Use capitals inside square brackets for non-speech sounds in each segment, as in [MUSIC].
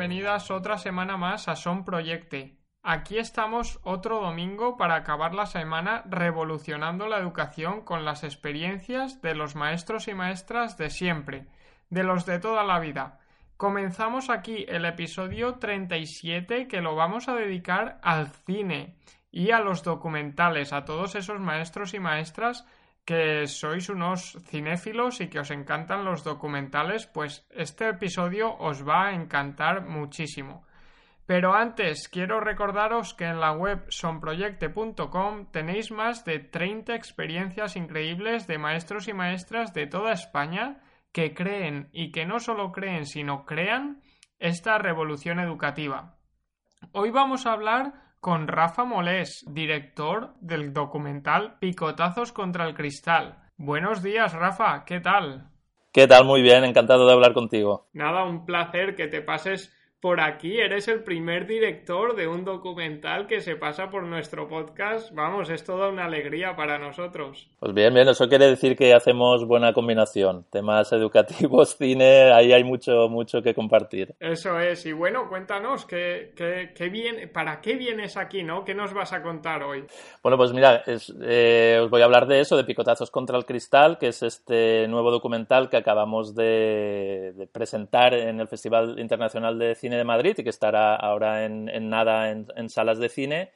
Bienvenidas otra semana más a Son Proyecte. Aquí estamos otro domingo para acabar la semana revolucionando la educación con las experiencias de los maestros y maestras de siempre, de los de toda la vida. Comenzamos aquí el episodio 37 que lo vamos a dedicar al cine y a los documentales, a todos esos maestros y maestras que sois unos cinéfilos y que os encantan los documentales, pues este episodio os va a encantar muchísimo. Pero antes quiero recordaros que en la web sonproyecte.com tenéis más de 30 experiencias increíbles de maestros y maestras de toda España que creen y que no solo creen sino crean esta revolución educativa. Hoy vamos a hablar con Rafa Molés, director del documental Picotazos contra el Cristal. Buenos días, Rafa, ¿qué tal? ¿Qué tal? Muy bien, encantado de hablar contigo. Nada, un placer que te pases por aquí. Eres el primer director de un documental que se pasa por nuestro podcast. Vamos, es toda una alegría para nosotros. Pues bien, bien, eso quiere decir que hacemos buena combinación. Temas educativos, [LAUGHS] cine, ahí hay mucho, mucho que compartir. Eso es. Y bueno, cuéntanos, ¿qué, qué, qué viene, ¿para qué vienes aquí, no? ¿Qué nos vas a contar hoy? Bueno, pues mira, es, eh, os voy a hablar de eso, de Picotazos contra el Cristal, que es este nuevo documental que acabamos de, de presentar en el Festival Internacional de Cine de Madrid y que estará ahora en, nada en, en, salas de cine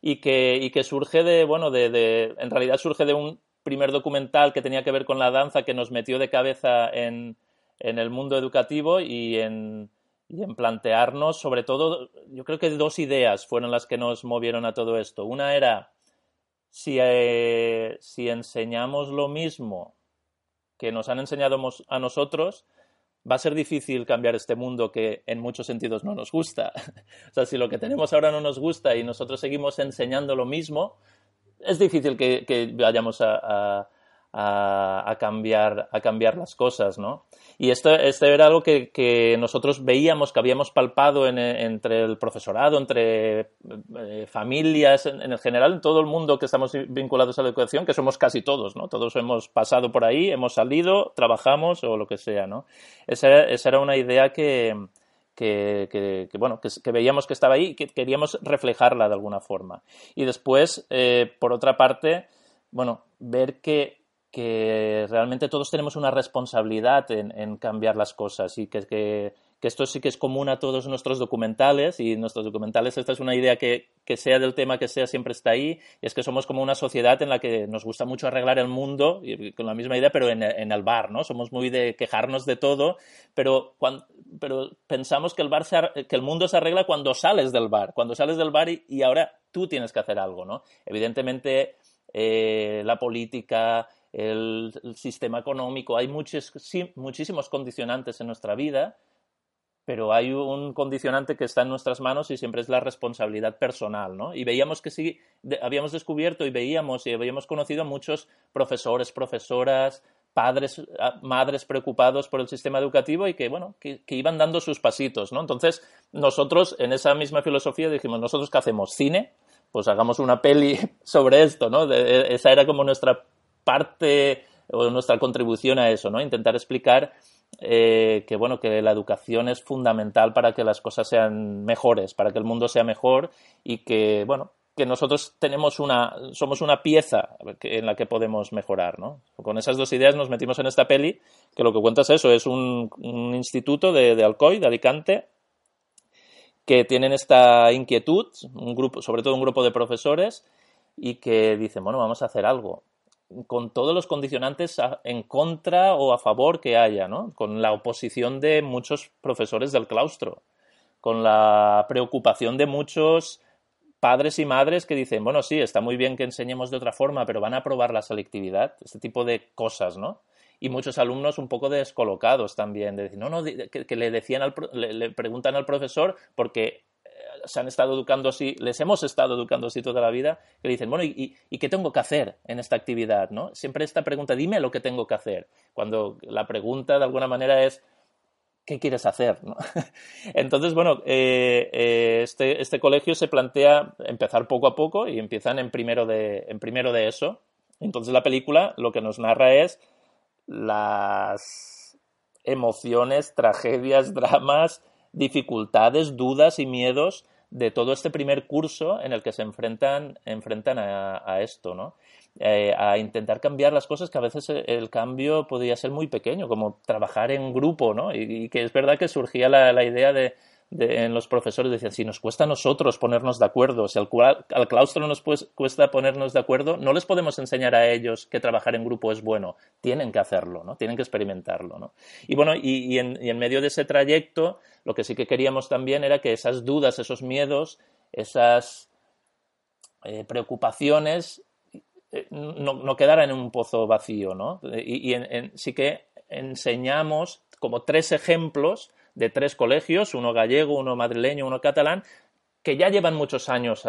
y que, y que surge de, bueno, de, de, en realidad surge de un primer documental que tenía que ver con la danza que nos metió de cabeza en, en el mundo educativo y en, y en plantearnos, sobre todo, yo creo que dos ideas fueron las que nos movieron a todo esto. Una era si, eh, si enseñamos lo mismo que nos han enseñado a nosotros, va a ser difícil cambiar este mundo que en muchos sentidos no nos gusta. [LAUGHS] o sea, si lo que tenemos ahora no nos gusta y nosotros seguimos enseñando lo mismo, es difícil que, vayamos a, a, cambiar, a cambiar las cosas, ¿no? Y esto, esto era algo que, que nosotros veíamos, que habíamos palpado en, entre el profesorado, entre eh, familias, en, en, general, en todo el mundo que estamos vinculados a la educación, que somos casi todos, ¿no? Todos hemos pasado por ahí, hemos salido, trabajamos o lo que sea, ¿no? Esa, esa era una idea que, que, que, que, bueno, que, que, veíamos que estaba ahí y que queríamos reflejarla de alguna forma. Y después, eh, por otra parte, bueno, ver que que realmente todos tenemos una responsabilidad en, en cambiar las cosas y que, que, que, esto sí que es común a todos nuestros documentales y nuestros documentales esta es una idea que, que sea del tema que sea siempre está ahí y es que somos como una sociedad en la que nos gusta mucho arreglar el mundo con la misma idea pero en, en el bar, ¿no? Somos muy de quejarnos de todo pero, cuando, pero pensamos que el, bar se, que el mundo se arregla cuando sales del bar, cuando sales del bar y, y ahora tú tienes que hacer algo, ¿no? Evidentemente eh, la política el, sistema económico, hay muchos, muchísimos condicionantes en nuestra vida, pero hay un condicionante que está en nuestras manos y siempre es la responsabilidad personal, ¿no? Y veíamos que sí, habíamos descubierto y veíamos y habíamos conocido a muchos profesores, profesoras, padres, madres preocupados por el sistema educativo y que, bueno, que, iban dando sus pasitos, ¿no? Entonces, nosotros, en esa misma filosofía, dijimos, ¿nosotros qué hacemos? ¿Cine? Pues hagamos una peli [LAUGHS] sobre esto, ¿no? De, esa era como nuestra parte o nuestra contribución a eso, ¿no? Intentar explicar eh, que, bueno, que la educación es fundamental para que las cosas sean mejores, para que el mundo sea mejor y que, bueno, que nosotros tenemos una, somos una pieza en la que podemos mejorar, ¿no? Con esas dos ideas nos metimos en esta peli, que lo que cuenta es eso, es un, instituto de, de, Alcoy, de Alicante, que tienen esta inquietud, un grupo, sobre todo un grupo de profesores, y que dicen, bueno, vamos a hacer algo con todos los condicionantes en contra o a favor que haya, ¿no? Con la oposición de muchos profesores del claustro, con la preocupación de muchos padres y madres que dicen, bueno, sí, está muy bien que enseñemos de otra forma, pero van a probar la selectividad, este tipo de cosas, ¿no? Y muchos alumnos un poco descolocados también, de decir, no, no, que, le decían al, le, preguntan al profesor porque se han estado educando así, les hemos estado educando así toda la vida, que dicen, bueno, ¿y, ¿y, qué tengo que hacer en esta actividad? ¿no? Siempre esta pregunta, dime lo que tengo que hacer, cuando la pregunta de alguna manera es, ¿qué quieres hacer? [LAUGHS] Entonces, bueno, eh, eh, este, este, colegio se plantea empezar poco a poco y empiezan en primero, de, en primero de eso. Entonces la película lo que nos narra es las emociones, tragedias, dramas, dificultades, dudas y miedos de todo este primer curso en el que se enfrentan, enfrentan a, esto, ¿no? Eh, a intentar cambiar las cosas que a veces el, cambio podía ser muy pequeño, como trabajar en grupo, ¿no? Y, que es verdad que surgía la idea de, en los profesores decían, si nos cuesta a nosotros ponernos de acuerdo, si al, al claustro nos cuesta ponernos de acuerdo, no les podemos enseñar a ellos que trabajar en grupo es bueno, tienen que hacerlo, ¿no? tienen que experimentarlo. ¿no? Y bueno, y, en, medio de ese trayecto, lo que sí que queríamos también era que esas dudas, esos miedos, esas eh, preocupaciones eh, no, quedaran en un pozo vacío, ¿no? Y, sí que enseñamos como tres ejemplos de tres colegios, uno gallego, uno madrileño, uno catalán, que ya llevan muchos años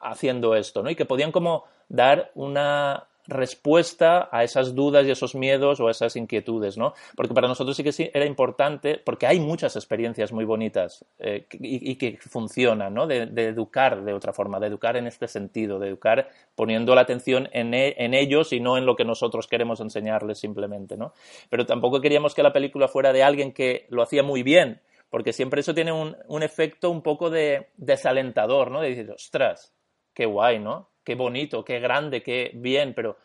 haciendo esto, ¿no? Y que podían como dar una respuesta a esas dudas y esos miedos o esas inquietudes, ¿no? Porque para nosotros sí que sí era importante, porque hay muchas experiencias muy bonitas eh, y, que funcionan, ¿no? De, educar de otra forma, de educar en este sentido, de educar poniendo la atención en, e, en, ellos y no en lo que nosotros queremos enseñarles simplemente, ¿no? Pero tampoco queríamos que la película fuera de alguien que lo hacía muy bien, porque siempre eso tiene un, un efecto un poco de desalentador, ¿no? De decir, ostras, qué guay, ¿no? Qué bonito, qué grande, qué bien, pero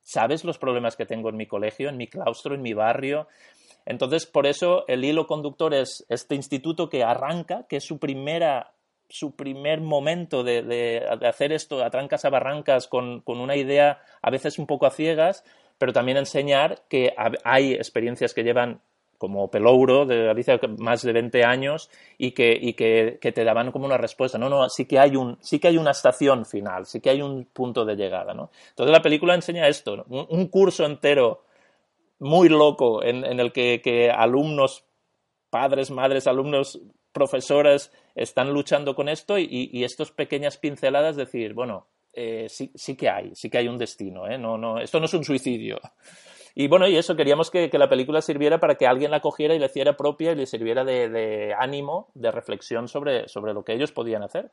¿sabes los problemas que tengo en mi colegio, en mi claustro, en mi barrio? Entonces, por eso el hilo conductor es este instituto que arranca, que es su primera su primer momento de, hacer esto a trancas a barrancas con, con, una idea a veces un poco a ciegas, pero también enseñar que hay experiencias que llevan como Pelouro de Galicia más de 20 años y que, y que, te daban como una respuesta. No, no, sí que hay un, sí que hay una estación final, sí que hay un punto de llegada, ¿no? Entonces la película enseña esto, un, curso entero muy loco en, en el que, que, alumnos, padres, madres, alumnos, profesores están luchando con esto y, y estas pequeñas pinceladas decir, bueno, eh, sí, sí que hay, sí que hay un destino, ¿eh? No, no, esto no es un suicidio. Y bueno, y eso, queríamos que, la película sirviera para que alguien la cogiera y la hiciera propia y le sirviera de, ánimo, de reflexión sobre, sobre lo que ellos podían hacer.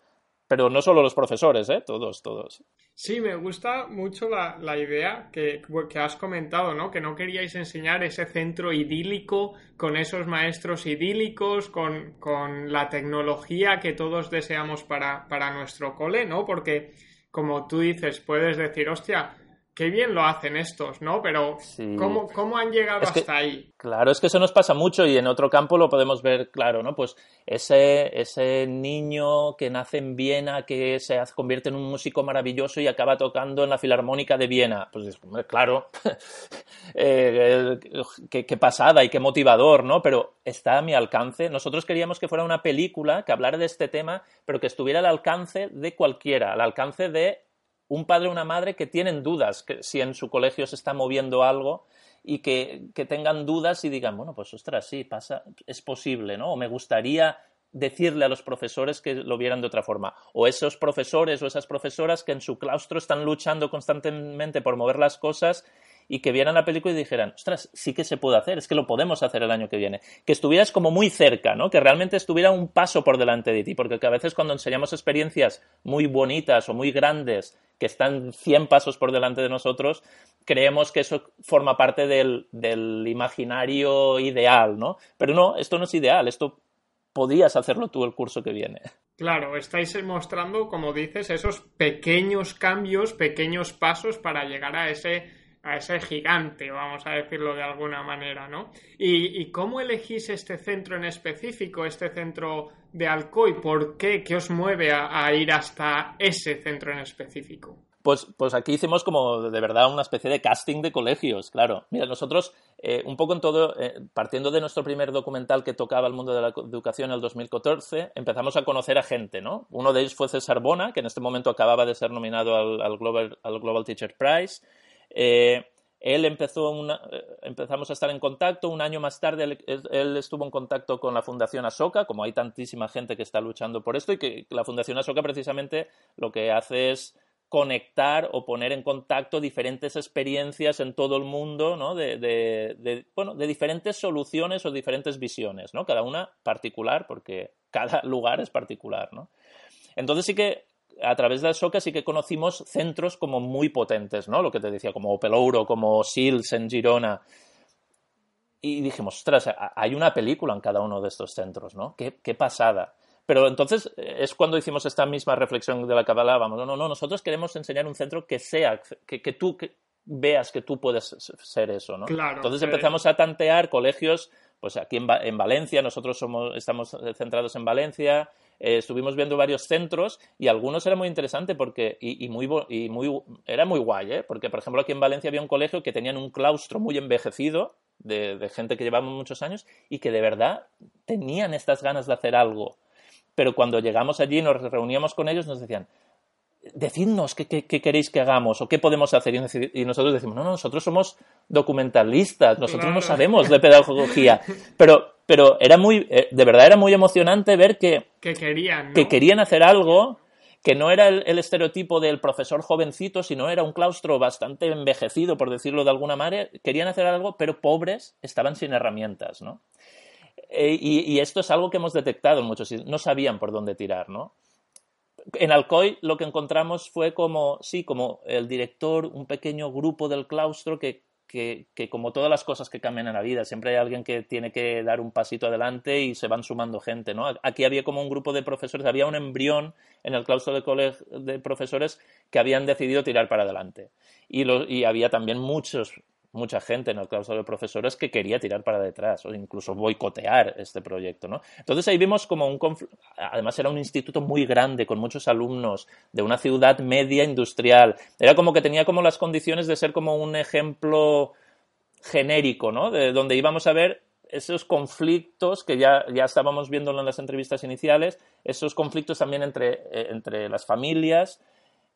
Pero no solo los profesores, ¿eh? Todos, todos. Sí, me gusta mucho la, la idea que, que, has comentado, ¿no? Que no queríais enseñar ese centro idílico con esos maestros idílicos, con, con la tecnología que todos deseamos para, para nuestro cole, ¿no? Porque, como tú dices, puedes decir, hostia, qué bien lo hacen estos, ¿no? Pero ¿cómo, han llegado hasta ahí? Claro, es que eso nos pasa mucho y en otro campo lo podemos ver claro, ¿no? Pues ese, ese niño que nace en Viena, que se convierte en un músico maravilloso y acaba tocando en la Filarmónica de Viena. Pues claro, [LAUGHS] eh, qué, qué pasada y qué motivador, ¿no? Pero está a mi alcance. Nosotros queríamos que fuera una película que hablara de este tema, pero que estuviera al alcance de cualquiera, al alcance de un padre o una madre que tienen dudas que si en su colegio se está moviendo algo y que, tengan dudas y digan, bueno, pues ostras, sí, pasa, es posible, ¿no? O me gustaría decirle a los profesores que lo vieran de otra forma. O esos profesores o esas profesoras que en su claustro están luchando constantemente por mover las cosas y que vieran la película y dijeran, ostras, sí que se puede hacer, es que lo podemos hacer el año que viene. Que estuvieras como muy cerca, ¿no? Que realmente estuviera un paso por delante de ti, porque a veces cuando enseñamos experiencias muy bonitas o muy grandes que están 100 pasos por delante de nosotros, creemos que eso forma parte del, del imaginario ideal, ¿no? Pero no, esto no es ideal, esto podías hacerlo tú el curso que viene. Claro, estáis mostrando, como dices, esos pequeños cambios, pequeños pasos para llegar a ese a ese gigante, vamos a decirlo de alguna manera, ¿no? ¿Y, cómo elegís este centro en específico, este centro de Alcoy? ¿Por qué? ¿Qué os mueve a, ir hasta ese centro en específico? Pues, pues, aquí hicimos como de verdad una especie de casting de colegios, claro. Mira, nosotros, eh, un poco en todo, eh, partiendo de nuestro primer documental que tocaba el mundo de la educación en el 2014, empezamos a conocer a gente, ¿no? Uno de ellos fue César Bona, que en este momento acababa de ser nominado al, Global, al Global Teacher Prize. Eh, él empezó eh, empezamos a estar en contacto, un año más tarde él, estuvo en contacto con la Fundación Asoka, como hay tantísima gente que está luchando por esto y que la Fundación Asoka precisamente lo que hace es conectar o poner en contacto diferentes experiencias en todo el mundo, ¿no? De, de, bueno, de diferentes soluciones o diferentes visiones, ¿no? Cada una particular, porque cada [LAUGHS] lugar es particular, ¿no? Entonces sí que a través de Soca sí que conocimos centros como muy potentes, ¿no? Lo que te decía, como Opelouro, como Sils en Girona. Y dijimos, ostras, hay una película en cada uno de estos centros, ¿no? Qué, pasada. Pero entonces eh, es cuando hicimos esta misma reflexión de la que hablábamos. No, no, no, nosotros queremos enseñar un centro que sea, que, tú veas que tú puedes ser eso, ¿no? Claro, entonces empezamos a tantear colegios, pues aquí en, en Valencia, nosotros somos, estamos centrados en Valencia, eh, estuvimos viendo varios centros y algunos eran muy interesantes porque, y, muy, y muy, era muy guay, ¿eh? porque por ejemplo aquí en Valencia había un colegio que tenían un claustro muy envejecido de, gente que llevaba muchos años y que de verdad tenían estas ganas de hacer algo. Pero cuando llegamos allí nos reuníamos con ellos nos decían, decidnos qué, queréis que hagamos o qué podemos hacer. Y nosotros decimos, no, no, nosotros somos documentalistas, nosotros no sabemos de pedagogía. [LAUGHS] Pero pero era muy, eh, de verdad era muy emocionante ver que, que querían, que querían hacer algo que no era el, estereotipo del profesor jovencito, sino era un claustro bastante envejecido, por decirlo de alguna manera. Querían hacer algo, pero pobres estaban sin herramientas, ¿no? Eh, y, esto es algo que hemos detectado en muchos no sabían por dónde tirar, ¿no? En Alcoy lo que encontramos fue como, sí, como el director, un pequeño grupo del claustro que que, como todas las cosas que cambian en la vida, siempre hay alguien que tiene que dar un pasito adelante y se van sumando gente, ¿no? Aquí había como un grupo de profesores, había un embrión en el claustro de, colegio de profesores que habían decidido tirar para adelante. Y, y había también muchos mucha gente en el claustro de profesores que quería tirar para detrás o incluso boicotear este proyecto, ¿no? Entonces ahí vimos como un además era un instituto muy grande con muchos alumnos de una ciudad media industrial. Era como que tenía como las condiciones de ser como un ejemplo genérico, ¿no? De donde íbamos a ver esos conflictos que ya, ya estábamos viendo en las entrevistas iniciales, esos conflictos también entre, eh, entre las familias,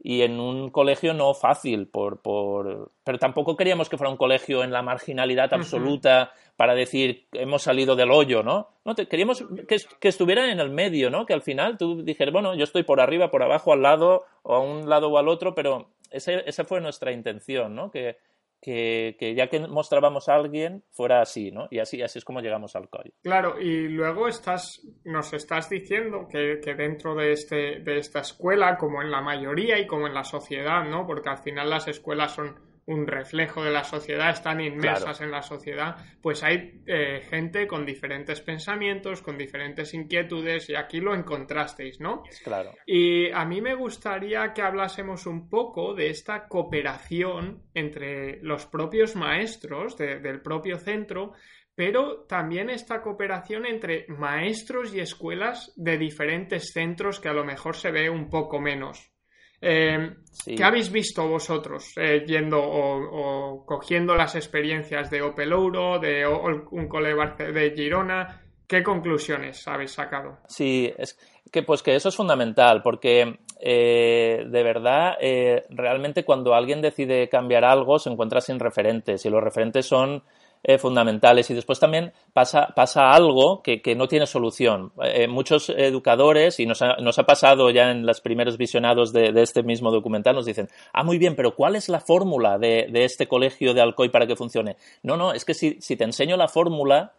y en un colegio no fácil, por, por... pero tampoco queríamos que fuera un colegio en la marginalidad absoluta para decir hemos salido del hoyo, ¿no? no queríamos que, que, estuviera en el medio, ¿no? Que al final tú dijeras, bueno, yo estoy por arriba, por abajo, al lado, o a un lado o al otro, pero ese, esa fue nuestra intención, ¿no? Que, que, ya que mostrábamos a alguien fuera así, ¿no? Y así, así es como llegamos al COI. Claro, y luego estás, nos estás diciendo que, que, dentro de, este, de esta escuela, como en la mayoría y como en la sociedad, ¿no? Porque al final las escuelas son un reflejo de la sociedad, están inmersas en la sociedad, pues hay eh, gente con diferentes pensamientos, con diferentes inquietudes, y aquí lo encontrasteis, ¿no? Claro. Y a mí me gustaría que hablásemos un poco de esta cooperación entre los propios maestros del propio centro, pero también esta cooperación entre maestros y escuelas de diferentes centros que a lo mejor se ve un poco menos. Eh, ¿Qué habéis visto vosotros eh, yendo o, cogiendo las experiencias de Opelouro, de un cole de Girona? ¿Qué conclusiones habéis sacado? Sí, es que pues que eso es fundamental, porque eh, de verdad, realmente cuando alguien decide cambiar algo se encuentra sin referentes y los referentes son eh, fundamentales. Y después también pasa, pasa algo que, que no tiene solución. Eh, muchos educadores, y nos ha, nos ha, pasado ya en los primeros visionados de, de, este mismo documental, nos dicen, ah, muy bien, pero ¿cuál es la fórmula de, de este colegio de Alcoy para que funcione? No, no, es que si, si te enseño la fórmula,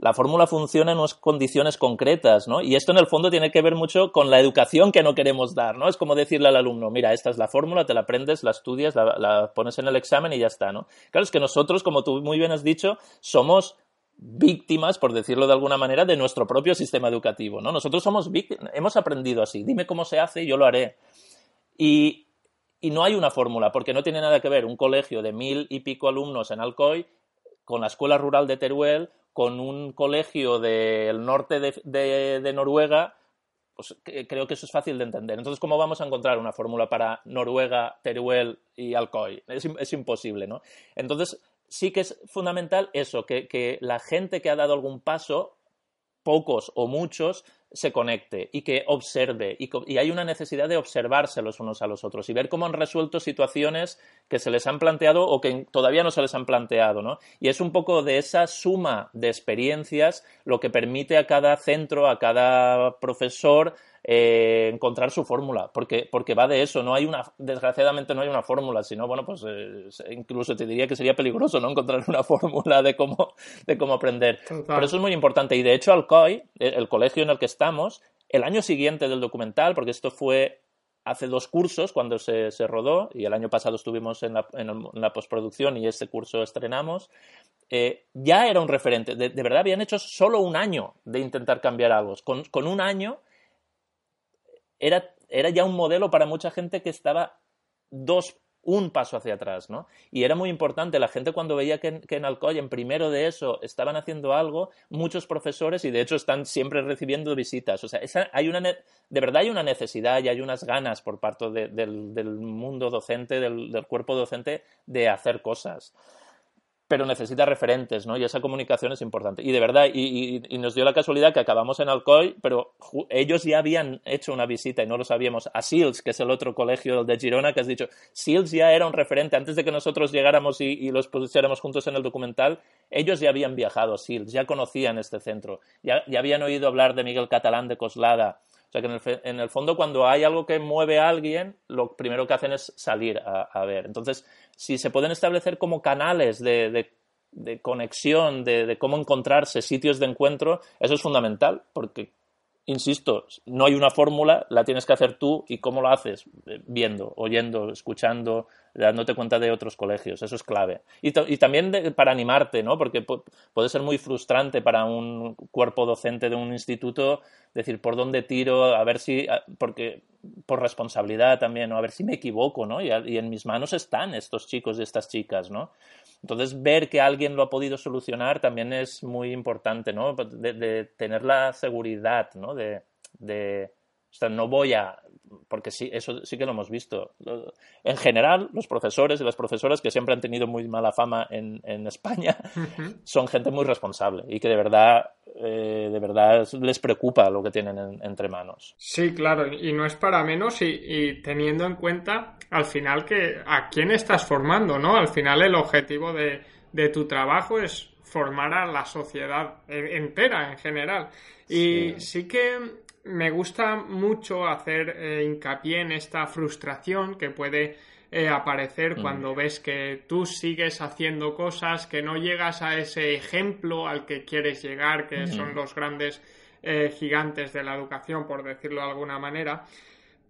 la fórmula funciona en unas condiciones concretas, ¿no? Y esto en el fondo tiene que ver mucho con la educación que no queremos dar, ¿no? Es como decirle al alumno, mira, esta es la fórmula, te la aprendes, la estudias, la, pones en el examen y ya está, ¿no? Claro, es que nosotros, como tú muy bien has dicho, somos víctimas, por decirlo de alguna manera, de nuestro propio sistema educativo. ¿no? Nosotros somos hemos aprendido así. Dime cómo se hace y yo lo haré. Y no hay una fórmula, porque no tiene nada que ver un colegio de mil y pico alumnos en Alcoy con la escuela rural de Teruel, con un colegio del norte de, de Noruega pues creo que eso es fácil de entender. Entonces, ¿cómo vamos a encontrar una fórmula para Noruega, Teruel y Alcoy? Es, imposible, ¿no? Entonces, sí que es fundamental eso, que, la gente que ha dado algún paso, pocos o muchos, se conecte y que observe. Y, hay una necesidad de observarse los unos a los otros y ver cómo han resuelto situaciones que se les han planteado o que todavía no se les han planteado. ¿no? Y es un poco de esa suma de experiencias lo que permite a cada centro, a cada profesor, eh, encontrar su fórmula, porque, porque va de eso, no hay una, desgraciadamente no hay una fórmula, sino, bueno, pues eh, incluso te diría que sería peligroso no encontrar una [LAUGHS] fórmula de cómo, de cómo aprender. Pero eso es muy importante y de hecho Alcoy, el colegio en el que estamos, el año siguiente del documental, porque esto fue hace dos cursos cuando se, se rodó y el año pasado estuvimos en la, en la postproducción y ese curso estrenamos, eh, ya era un referente. De, verdad habían hecho solo un año de intentar cambiar algo. Con, con un año era, era ya un modelo para mucha gente que estaba dos, un paso hacia atrás, ¿no? Y era muy importante, la gente cuando veía que, en Alcoy, en primero de eso, estaban haciendo algo, muchos profesores, y de hecho están siempre recibiendo visitas, o sea, hay una, de verdad hay una necesidad y hay unas ganas por parte del, mundo docente, del, cuerpo docente, de hacer cosas pero necesita referentes, ¿no? Y esa comunicación es importante. Y de verdad, y, nos dio la casualidad que acabamos en Alcoy, pero ellos ya habían hecho una visita y no lo sabíamos a SEALS, que es el otro colegio de Girona, que has dicho, SEALS ya era un referente. Antes de que nosotros llegáramos y, los pusiéramos juntos en el documental, ellos ya habían viajado a SEALS, ya conocían este centro, ya, ya habían oído hablar de Miguel Catalán de Coslada. O sea que en el, fondo cuando hay algo que mueve a alguien, lo primero que hacen es salir a ver. Entonces, si se pueden establecer como canales de, conexión, de, cómo encontrarse, sitios de encuentro, eso es fundamental, porque, insisto, no hay una fórmula, la tienes que hacer tú y cómo lo haces, eh, viendo, oyendo, escuchando, dándote cuenta de otros colegios, eso es clave. Y, también para animarte, ¿no? Porque puede ser muy frustrante para un cuerpo docente de un instituto decir por dónde tiro, a ver si, porque por responsabilidad también, ¿no? A ver si me equivoco, ¿no? Y, en mis manos están estos chicos y estas chicas, ¿no? Entonces, ver que alguien lo ha podido solucionar también es muy importante, ¿no? De, tener la seguridad, ¿no? De, de, o sea, no voy a porque sí, eso sí que lo hemos visto. En general, los profesores y las profesoras que siempre han tenido muy mala fama en, España [LAUGHS] son gente muy responsable y que de verdad, eh, de verdad les preocupa lo que tienen entre manos. Sí, claro, y no es para menos y, teniendo en cuenta al final que a quién estás formando, ¿no? Al final el objetivo de, de tu trabajo es formar a la sociedad entera en general. Y sí que me gusta mucho hacer eh, hincapié en esta frustración que puede eh, aparecer mm. cuando ves que tú sigues haciendo cosas, que no llegas a ese ejemplo al que quieres llegar, que son los grandes eh, gigantes de la educación, por decirlo de alguna manera.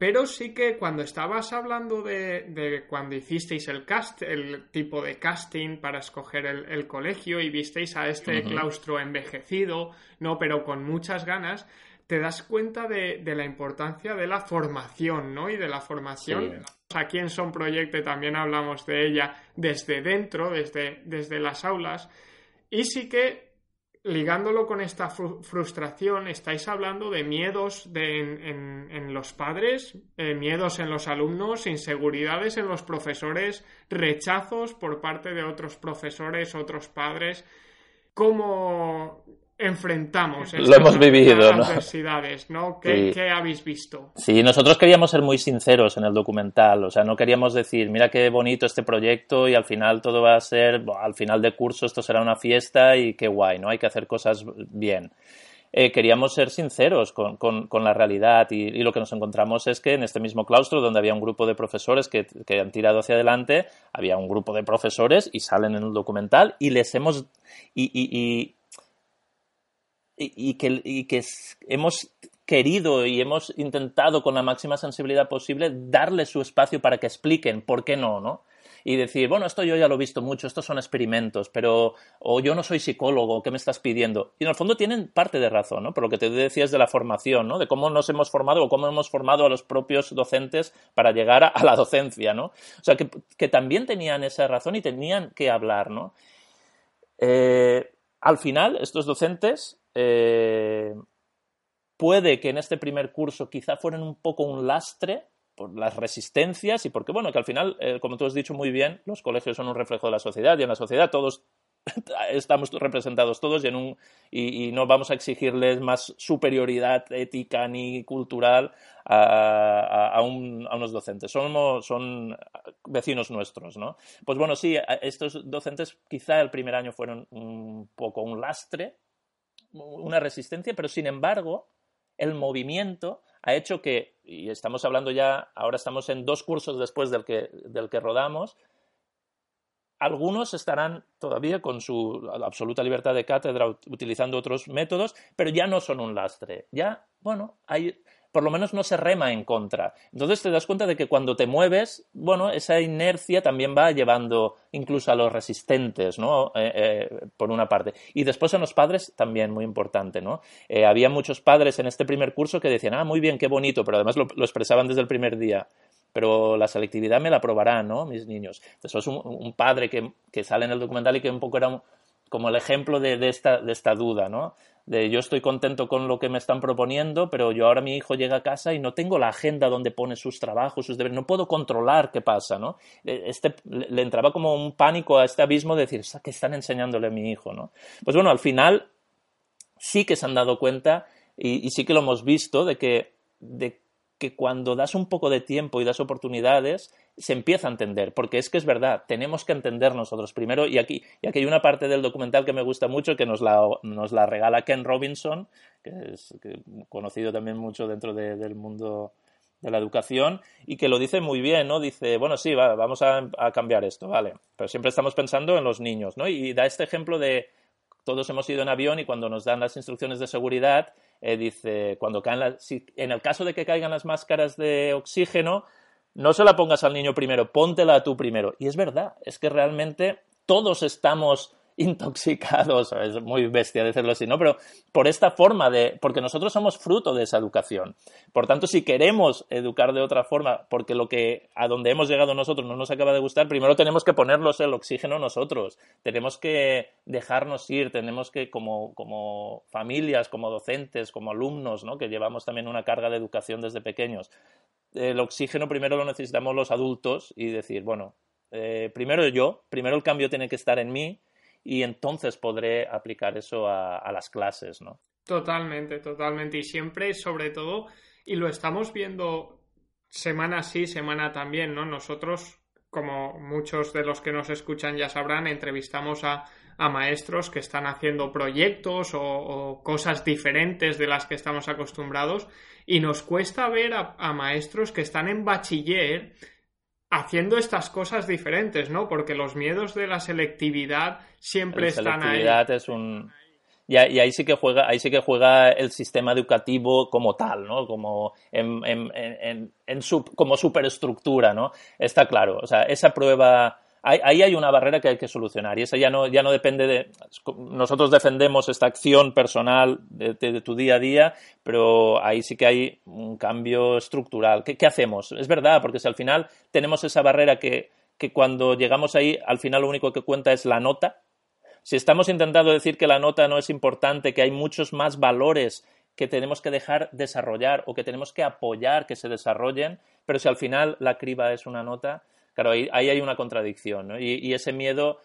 Pero sí que cuando estabas hablando de, cuando hicisteis el cast, el tipo de casting para escoger el, colegio y visteis a este claustro envejecido, no, pero con muchas ganas, te das cuenta de, la importancia de la formación, ¿no? Y de la formación. Aquí en Son Proyecto también hablamos de ella desde dentro, desde, desde las aulas. Y sí que, ligándolo con esta frustración, estáis hablando de miedos en, los padres, eh, miedos en los alumnos, inseguridades en los profesores, rechazos por parte de otros profesores, otros padres. ¿Cómo, enfrentamos lo hemos vivido adversidades, ¿no? ¿Qué, ¿Qué, habéis visto? Sí, nosotros queríamos ser muy sinceros en el documental, o sea, no queríamos decir, mira qué bonito este proyecto y al final todo va a ser, al final de curso esto será una fiesta y qué guay, ¿no? Hay que hacer cosas bien. Eh, queríamos ser sinceros con, con, la realidad y, lo que nos encontramos es que en este mismo claustro donde había un grupo de profesores que, que han tirado hacia adelante, había un grupo de profesores y salen en el documental y les hemos... y, y, que, hemos querido y hemos intentado con la máxima sensibilidad posible darle su espacio para que expliquen por qué no, ¿no? y decir, bueno, esto yo ya lo he visto mucho, estos son experimentos, pero, o yo no soy psicólogo, ¿qué me estás pidiendo? Y en el fondo tienen parte de razón, ¿no? Por lo que te decías de la formación, ¿no? De cómo nos hemos formado o cómo hemos formado a los propios docentes para llegar a, la docencia, ¿no? O sea, que, también tenían esa razón y tenían que hablar, ¿no? Eh, al final, estos docentes eh, puede que en este primer curso quizá fueran un poco un lastre por las resistencias y porque, bueno, que al final, eh, como tú has dicho muy bien, los colegios son un reflejo de la sociedad y en la sociedad todos [LAUGHS] estamos representados todos y, en un, y, no vamos a exigirles más superioridad ética ni cultural a, unos docentes. Son vecinos nuestros, ¿no? Pues bueno, sí, estos docentes quizá el primer año fueron un poco un lastre, una resistencia, pero sin embargo, el movimiento ha hecho que, y estamos hablando ya, ahora estamos en dos cursos después del que, del que rodamos, algunos estarán todavía con su absoluta libertad de cátedra utilizando otros métodos, pero ya no son un lastre. Ya, bueno, hay, por lo menos no se rema en contra. Entonces te das cuenta de que cuando te mueves, bueno, esa inercia también va llevando incluso a los resistentes, ¿no? Eh, eh, por una parte. Y después a los padres también, muy importante, ¿no? Eh, había muchos padres en este primer curso que decían, ah, muy bien, qué bonito, pero además lo, expresaban desde el primer día pero la selectividad me la probarán, ¿no? Mis niños. Entonces, es un, padre que, que, sale en el documental y que un poco era como el ejemplo de, esta, duda, ¿no? de yo estoy contento con lo que me están proponiendo, pero yo ahora mi hijo llega a casa y no tengo la agenda donde pone sus trabajos, sus deberes, no puedo controlar qué pasa, ¿no? E, este, le entraba como un pánico a este abismo de decir, ¿qué están enseñándole a mi hijo, no? Pues bueno, al final sí que se han dado cuenta y, sí que lo hemos visto de que, que cuando das un poco de tiempo y das oportunidades, se empieza a entender, porque es que es verdad, tenemos que entender nosotros primero, y aquí, y aquí hay una parte del documental que me gusta mucho, que nos la, nos la regala Ken Robinson, que es conocido también mucho dentro del mundo de la educación, y que lo dice muy bien, ¿no? Dice, bueno, sí, vamos a, a, cambiar esto, vale, pero siempre estamos pensando en los niños, ¿no? Y da este ejemplo de, todos hemos ido en avión y cuando nos dan las instrucciones de seguridad, eh, dice, cuando caen en el caso de que caigan las máscaras de oxígeno, no se la pongas al niño primero, póntela tú primero. Y es verdad, es que realmente todos estamos intoxicados, [LAUGHS] es muy bestia decirlo así, ¿no? Pero por esta forma de, porque nosotros somos fruto de esa educación. Por tanto, si queremos educar de otra forma, porque lo que a donde hemos llegado nosotros no nos acaba de gustar, primero tenemos que ponernos el oxígeno nosotros, tenemos que dejarnos ir, tenemos que, como, como familias, como docentes, como alumnos, ¿no? Que llevamos también una carga de educación desde pequeños. El oxígeno primero lo necesitamos los adultos y decir, bueno, eh, primero yo, primero el cambio tiene que estar en mí, y entonces podré aplicar eso a, las clases, ¿no? Totalmente, totalmente. Y siempre, sobre todo, y lo estamos viendo semana sí, semana también, ¿no? Nosotros, como muchos de los que nos escuchan ya sabrán, entrevistamos a, maestros que están haciendo proyectos o, cosas diferentes de las que estamos acostumbrados y nos cuesta ver a maestros que están en bachiller haciendo estas cosas diferentes, ¿no? Porque los miedos de la selectividad siempre están ahí. es un y, ahí sí que juega ahí sí que juega el sistema educativo como tal, ¿no? Como en, en, en, como superestructura, ¿no? Está claro, o sea, esa prueba ahí hay una barrera que hay que solucionar y esa ya no, ya no depende de... Nosotros defendemos esta acción personal de, tu día a día, pero ahí sí que hay un cambio estructural. ¿Qué, hacemos? Es verdad, porque si al final tenemos esa barrera que, que cuando llegamos ahí, al final lo único que cuenta es la nota. Si estamos intentando decir que la nota no es importante, que hay muchos más valores que tenemos que dejar desarrollar o que tenemos que apoyar que se desarrollen, pero si al final la criba es una nota, Claro, ahí, hay una contradicción, ¿no? y, ese miedo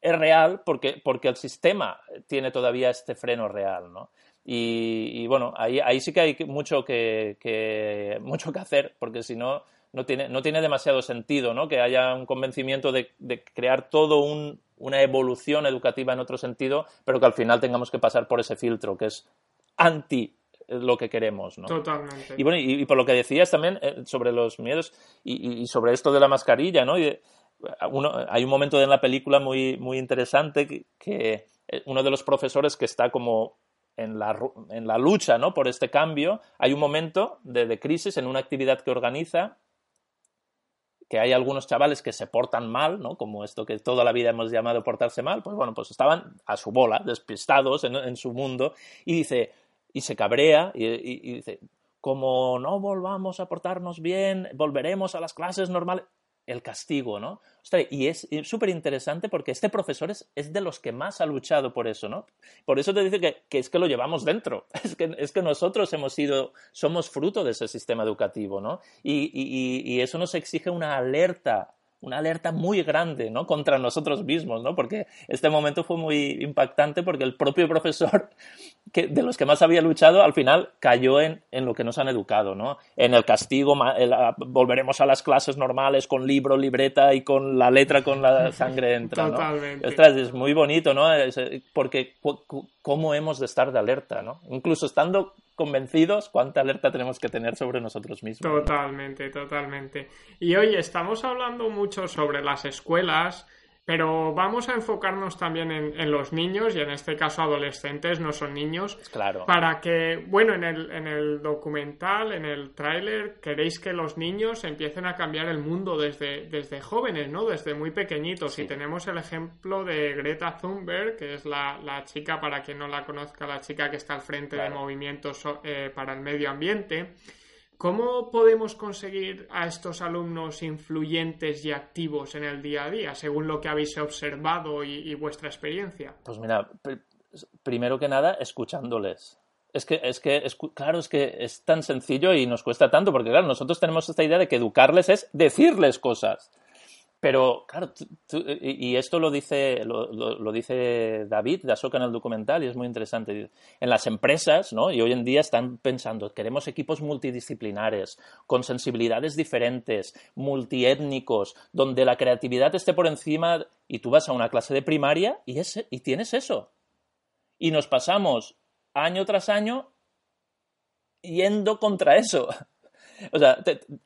es real porque, porque el sistema tiene todavía este freno real, ¿no? Y, bueno, ahí, ahí, sí que hay mucho que, mucho que hacer, porque si no, no tiene, no tiene demasiado sentido, ¿no? Que haya un convencimiento de, de crear todo un, una evolución educativa en otro sentido, pero que al final tengamos que pasar por ese filtro, que es anti lo que queremos, ¿no? Totalmente. Y bueno, y, por lo que decías también eh, sobre los miedos y, sobre esto de la mascarilla, ¿no? Y, hay un momento en la película muy, muy interesante que, eh, uno de los profesores que está como en la, en la lucha, ¿no? Por este cambio, hay un momento de, crisis en una actividad que organiza que hay algunos chavales que se portan mal, ¿no? Como esto que toda la vida hemos llamado portarse mal, pues bueno, pues estaban a su bola, despistados en, su mundo, y dice, y se cabrea, y dice, como no volvamos a portarnos bien, volveremos a las clases normales el castigo, ¿no? y es súper interesante porque este profesor es, de los que más ha luchado por eso, ¿no? Por eso te dice que, es que lo llevamos dentro, [LAUGHS] es que, es que, nosotros hemos sido, somos fruto de ese sistema educativo, ¿no? y eso nos exige una alerta una alerta muy grande, ¿no? Contra nosotros mismos, ¿no? Porque este momento fue muy impactante porque el propio profesor, [LAUGHS] que, de los que más había luchado, al final cayó en, en lo que nos han educado, ¿no? En el castigo, volveremos a las clases normales con libro, libreta y con la letra con la sangre entra, [LAUGHS] Totalmente. es muy bonito, ¿no? porque cómo hemos de estar de alerta, ¿no? Incluso estando convencidos, cuánta alerta tenemos que tener sobre nosotros mismos. Totalmente, totalmente. Y hoy estamos hablando mucho sobre las escuelas, pero vamos a enfocarnos también en, los niños, y en este caso adolescentes, no son niños. Claro. Para que, bueno, en el, en el documental, en el tráiler, queréis que los niños empiecen a cambiar el mundo desde, desde jóvenes, ¿no? Desde muy pequeñitos. Y tenemos el ejemplo de Greta Thunberg, que es la, chica, para quien no la conozca, la chica que está al frente de movimientos eh, para el medio ambiente ¿Cómo podemos conseguir a estos alumnos influyentes y activos en el día a día, según lo que habéis observado y, vuestra experiencia? Pues mira, primero que nada, escuchándoles. Es que, es que, claro, es que es tan sencillo y nos cuesta tanto, porque claro, nosotros tenemos esta idea de que educarles es decirles cosas. Pero, claro, y esto lo dice, lo, dice David de Asoka en el documental y es muy interesante. En las empresas, ¿no? Y hoy en día están pensando, queremos equipos multidisciplinares, con sensibilidades diferentes, multiétnicos, donde la creatividad esté por encima. Y tú vas a una clase de primaria y, y tienes eso. Y nos pasamos año tras año yendo contra eso. [LAUGHS] O sea,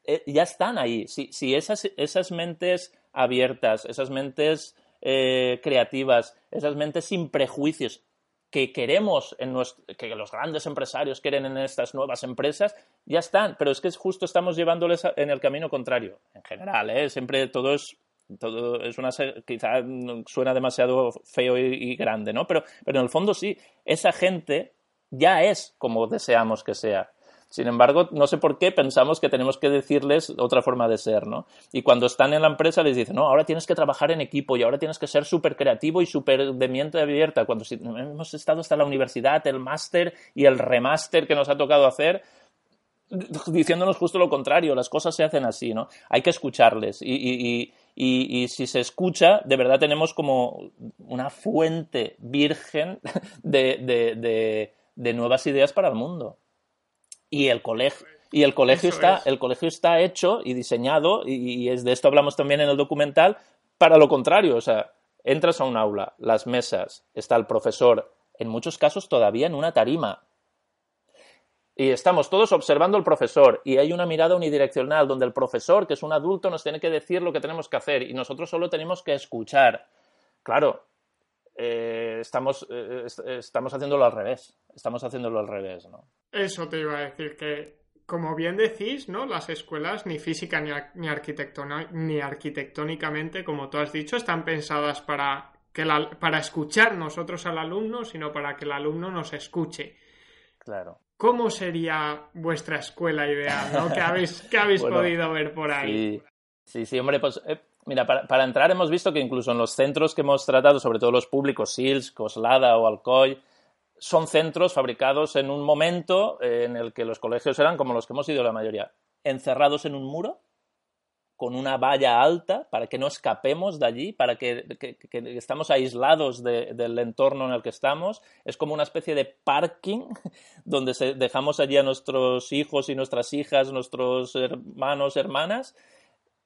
eh, ya están ahí. Si, si esas, esas mentes abiertas, esas mentes eh, creativas, esas mentes sin prejuicios que queremos, en que los grandes empresarios quieren en estas nuevas empresas, ya están, pero es que justo estamos llevándoles en el camino contrario, en general, ¿eh? siempre todo es todo es una quizá suena demasiado feo y, grande, ¿no? Pero, pero en el fondo sí, esa gente ya es como deseamos que sea. Sin embargo, no sé por qué pensamos que tenemos que decirles otra forma de ser, ¿no? Y cuando están en la empresa les dicen, no, ahora tienes que trabajar en equipo y ahora tienes que ser súper creativo y súper de mente abierta. Cuando hemos estado hasta la universidad, el máster y el remaster que nos ha tocado hacer, diciéndonos justo lo contrario, las cosas se hacen así, ¿no? Hay que escucharles y, y, si se escucha, de verdad tenemos como una fuente virgen [LAUGHS] de, de nuevas ideas para el mundo y el colegio. Y el colegio, está, el colegio está hecho y diseñado, y, es de esto hablamos también en el documental, para lo contrario. O sea, entras a un aula, las mesas, está el profesor, en muchos casos todavía en una tarima. Y estamos todos observando al profesor y hay una mirada unidireccional donde el profesor, que es un adulto, nos tiene que decir lo que tenemos que hacer y nosotros solo tenemos que escuchar. Claro, eh, estamos, eh, estamos haciéndolo al revés. Estamos haciéndolo al revés, ¿no? Eso te iba a decir que, como bien decís, ¿no? Las escuelas, ni física ni, ni, ni arquitectónicamente, como tú has dicho, están pensadas para, que para escuchar nosotros al alumno, sino para que el alumno nos escuche. Claro. ¿Cómo sería vuestra escuela ideal? ¿no? ¿Qué habéis, habéis [LAUGHS] podido ver por ahí? Sí, sí, hombre, pues eh, mira, para, entrar hemos visto que incluso en los centros que hemos tratado, sobre todo los públicos, SILS, Coslada o Alcoy, son centros fabricados en un momento en el que los colegios eran como los que hemos ido la mayoría, encerrados en un muro con una valla alta para que no escapemos de allí, para que, estamos aislados del entorno en el que estamos. Es como una especie de parking [LAUGHS] donde dejamos allí a nuestros hijos y nuestras hijas, nuestros hermanos, hermanas,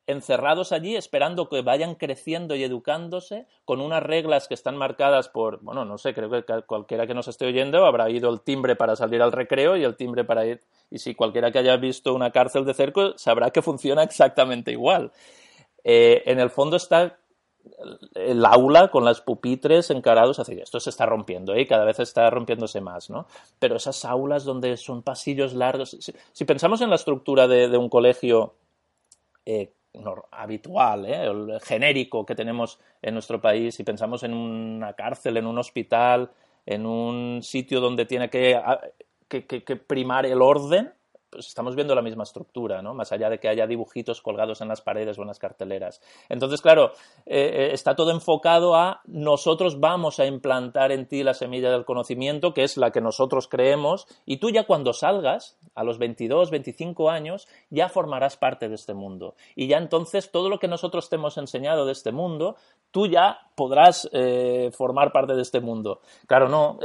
encerrados allí esperando que vayan creciendo y educándose con unas reglas que están marcadas por, bueno, no sé, creo que cualquiera que nos esté oyendo habrá ido el timbre para salir al recreo y el timbre para ir, y si cualquiera que haya visto una cárcel de cerco sabrá que funciona exactamente igual. Eh, en el fondo está el aula con las pupitres encarados hacia esto se está rompiendo ¿eh? y cada vez está rompiéndose más ¿no? pero esas aulas donde son pasillos largos si, pensamos en la estructura de, un colegio eh, habitual, ¿eh? el genérico que tenemos en nuestro país, y pensamos en una cárcel, en un hospital, en un sitio donde tiene que, que primar el orden, pues estamos viendo la misma estructura, ¿no? Más allá de que haya dibujitos colgados en las paredes o en las carteleras. Entonces, claro, eh, eh, está todo enfocado a nosotros vamos a implantar en ti la semilla del conocimiento, que es la que nosotros creemos, y tú ya cuando salgas, a los 22, 25 años, ya formarás parte de este mundo. Y ya entonces todo lo que nosotros te hemos enseñado de este mundo, tú ya podrás eh, formar parte de este mundo. Claro, no,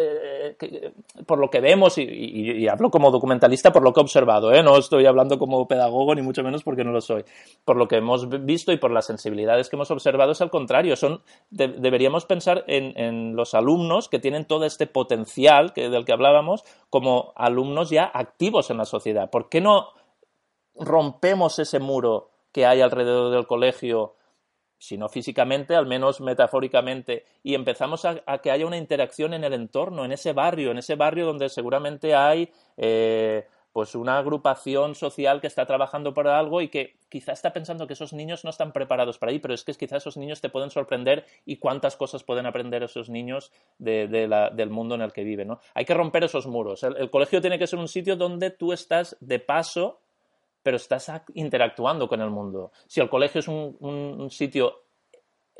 por lo que vemos, y hablo como documentalista, por lo que he ¿eh? no estoy hablando como pedagogo ni mucho menos porque no lo soy. Por lo que hemos visto y por las sensibilidades que hemos observado es al contrario. Son, deberíamos pensar en, los alumnos que tienen todo este potencial que, del que hablábamos como alumnos ya activos en la sociedad. ¿Por qué no rompemos ese muro que hay alrededor del colegio? si no físicamente, al menos metafóricamente, y empezamos a, que haya una interacción en el entorno, en ese barrio, en ese barrio donde seguramente hay eh, pues una agrupación social que está trabajando por algo y que quizá está pensando que esos niños no están preparados para ahí, pero es que quizá esos niños te pueden sorprender y cuántas cosas pueden aprender esos niños del mundo en el que viven. ¿no? Hay que romper esos muros. El, colegio tiene que ser un sitio donde tú estás de paso, pero estás interactuando con el mundo. Si el colegio es un sitio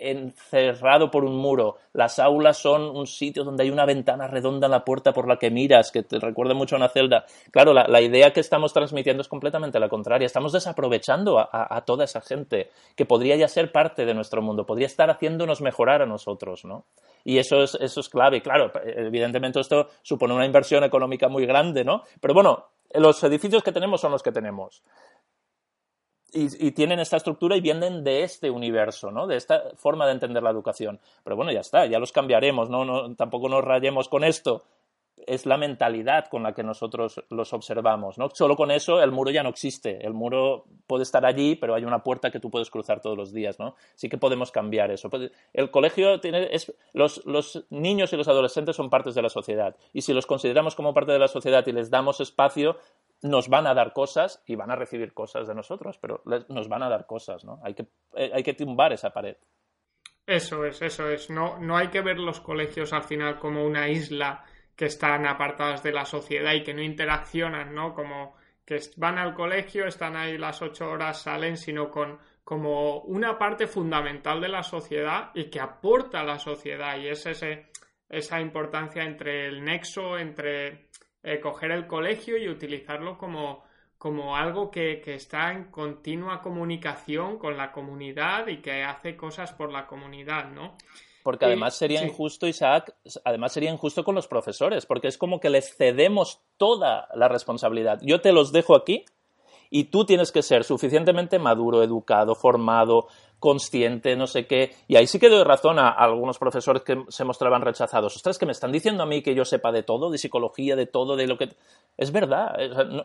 encerrado por un muro. Las aulas son un sitio donde hay una ventana redonda en la puerta por la que miras, que te recuerda mucho a una celda. Claro, la, idea que estamos transmitiendo es completamente la contraria. Estamos desaprovechando a, toda esa gente que podría ya ser parte de nuestro mundo, podría estar haciéndonos mejorar a nosotros, ¿no? Y eso es, eso es clave. Claro, evidentemente esto supone una inversión económica muy grande, ¿no? Pero bueno, los edificios que tenemos son los que tenemos y, tienen esta estructura y vienen de este universo, ¿no? De esta forma de entender la educación. Pero bueno, ya está, ya los cambiaremos, ¿no? no tampoco nos rayemos con esto es la mentalidad con la que nosotros los observamos. ¿no? Solo con eso el muro ya no existe. El muro puede estar allí, pero hay una puerta que tú puedes cruzar todos los días. ¿no? Sí que podemos cambiar eso. El colegio tiene. Es, los, los niños y los adolescentes son partes de la sociedad. Y si los consideramos como parte de la sociedad y les damos espacio, nos van a dar cosas y van a recibir cosas de nosotros, pero nos van a dar cosas. ¿no? Hay, que, eh, hay que tumbar esa pared. Eso es, eso es. No, no hay que ver los colegios al final como una isla que están apartadas de la sociedad y que no interaccionan, ¿no? Como que van al colegio, están ahí las ocho horas, salen, sino con como una parte fundamental de la sociedad y que aporta a la sociedad y es ese, esa importancia entre el nexo entre eh, coger el colegio y utilizarlo como, como algo que, que, está en continua comunicación con la comunidad y que hace cosas por la comunidad, ¿no? Porque además sería injusto, Isaac, además sería injusto con los profesores, porque es como que les cedemos toda la responsabilidad. Yo te los dejo aquí y tú tienes que ser suficientemente maduro, educado, formado, consciente, no sé qué. Y ahí sí que doy razón a, algunos profesores que se mostraban rechazados. Ostras, que me están diciendo a mí que yo sepa de todo, de psicología, de todo, de lo que. Es verdad.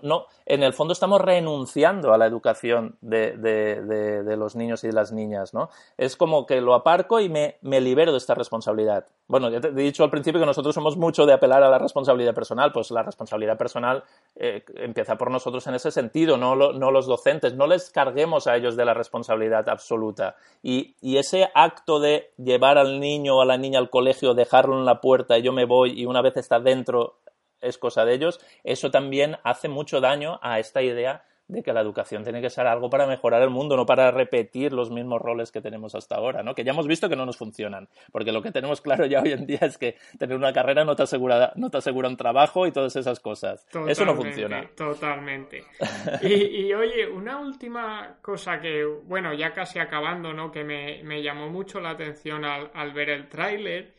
No, en el fondo estamos renunciando a la educación de, de, los niños y de las niñas, ¿no? Es como que lo aparco y me, me libero de esta responsabilidad. Bueno, ya te he dicho al principio que nosotros somos mucho de apelar a la responsabilidad personal. Pues la responsabilidad personal eh, empieza por nosotros en ese sentido, no, no los docentes. No les carguemos a ellos de la responsabilidad absoluta. Y, ese acto de llevar al niño o a la niña al colegio, dejarlo en la puerta y yo me voy y una vez está dentro es cosa de ellos, eso también hace mucho daño a esta idea de que la educación tiene que ser algo para mejorar el mundo, no para repetir los mismos roles que tenemos hasta ahora, ¿no? Que ya hemos visto que no nos funcionan, porque lo que tenemos claro ya hoy en día es que tener una carrera no te asegura, no te asegura un trabajo y todas esas cosas. Eso no funciona. Totalmente. [LAUGHS] Y, oye, una última cosa que, bueno, ya casi acabando, ¿no? Que me, llamó mucho la atención al, al ver el tráiler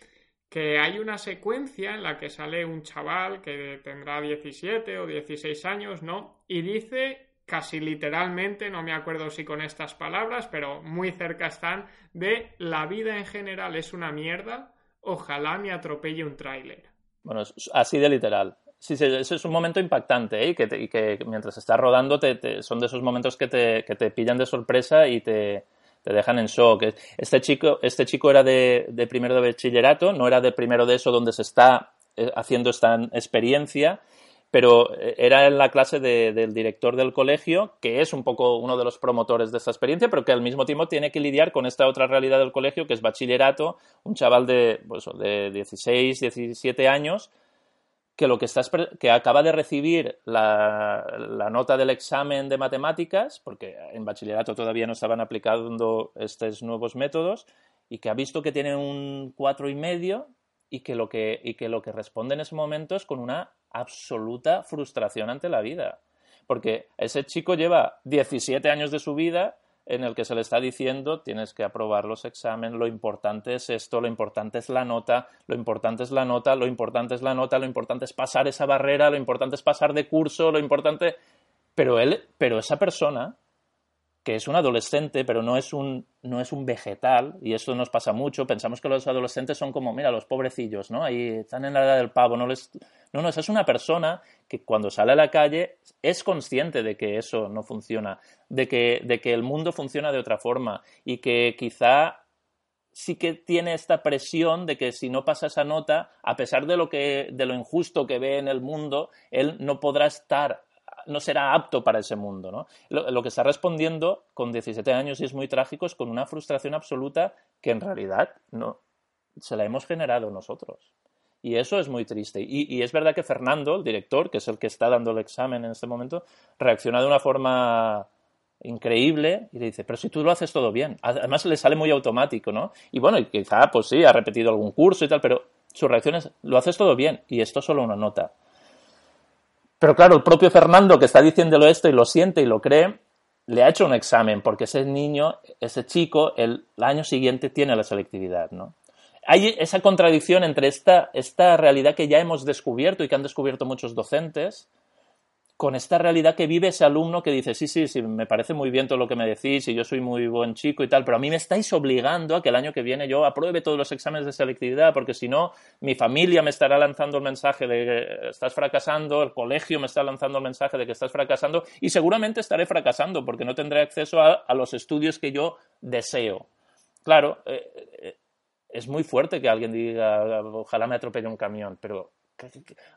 que hay una secuencia en la que sale un chaval que tendrá 17 o 16 años, ¿no? Y dice casi literalmente, no me acuerdo si con estas palabras, pero muy cerca están, de la vida en general es una mierda, ojalá me atropelle un tráiler. Bueno, así de literal. Sí, sí, eso es un momento impactante ¿eh? y, que, mientras estás rodando te, son de esos momentos que te, que te pillan de sorpresa y te, te dejan en shock. Este chico, este chico era de, de primero de bachillerato, no era de primero de eso donde se está eh, haciendo esta experiencia pero eh, era en la clase del director del colegio, que es un poco uno de los promotores de esta experiencia, pero que al mismo tiempo tiene que lidiar con esta otra realidad del colegio, que es bachillerato, un chaval de, pues, de 16, 17 años, que lo que está que acaba de recibir la, la, nota del examen de matemáticas, porque en bachillerato todavía no estaban aplicando estos nuevos métodos, y que ha visto que tiene un cuatro y medio y que lo que, y que lo que responde en ese momento es con una absoluta frustración ante la vida. Porque ese chico lleva 17 años de su vida en el que se le está diciendo tienes que aprobar los exámenes, lo importante es esto, lo importante es la nota, lo importante es la nota, lo importante es la nota, lo importante es pasar esa barrera, lo importante es pasar de curso, lo importante... Pero él, pero esa persona que es un adolescente, pero no es un, no es un vegetal, y esto nos pasa mucho, pensamos que los adolescentes son como, mira, los pobrecillos, ¿no? Ahí están en la edad del pavo, no les... No, no, esa es una persona que cuando sale a la calle es consciente de que eso no funciona, de que, de que el mundo funciona de otra forma, y que quizá sí que tiene esta presión de que si no pasa esa nota, a pesar de lo que de lo injusto que ve en el mundo, él no podrá estar no será apto para ese mundo. ¿no? Lo, que está respondiendo con 17 años y es muy trágico es con una frustración absoluta que en realidad no se la hemos generado nosotros. Y eso es muy triste. Y, es verdad que Fernando, el director, que es el que está dando el examen en este momento, reacciona de una forma increíble y le dice, pero si tú lo haces todo bien. Además le sale muy automático, ¿no? Y bueno, quizá, pues sí, ha repetido algún curso y tal, pero su reacción es, lo haces todo bien y esto es solo una nota. Pero claro, el propio Fernando que está diciéndolo esto y lo siente y lo cree, le ha hecho un examen porque ese niño, ese chico, el, año siguiente tiene la selectividad, ¿no? Hay esa contradicción entre esta, esta realidad que ya hemos descubierto y que han descubierto muchos docentes, con esta realidad que vive ese alumno que dice, sí, sí, sí, me parece muy bien todo lo que me decís y yo soy muy buen chico y tal, pero a mí me estáis obligando a que el año que viene yo apruebe todos los exámenes de selectividad, porque si no, mi familia me estará lanzando el mensaje de que estás fracasando, el colegio me está lanzando el mensaje de que estás fracasando y seguramente estaré fracasando porque no tendré acceso a, los estudios que yo deseo. Claro, eh, eh, es muy fuerte que alguien diga, ojalá me atropelle un camión, pero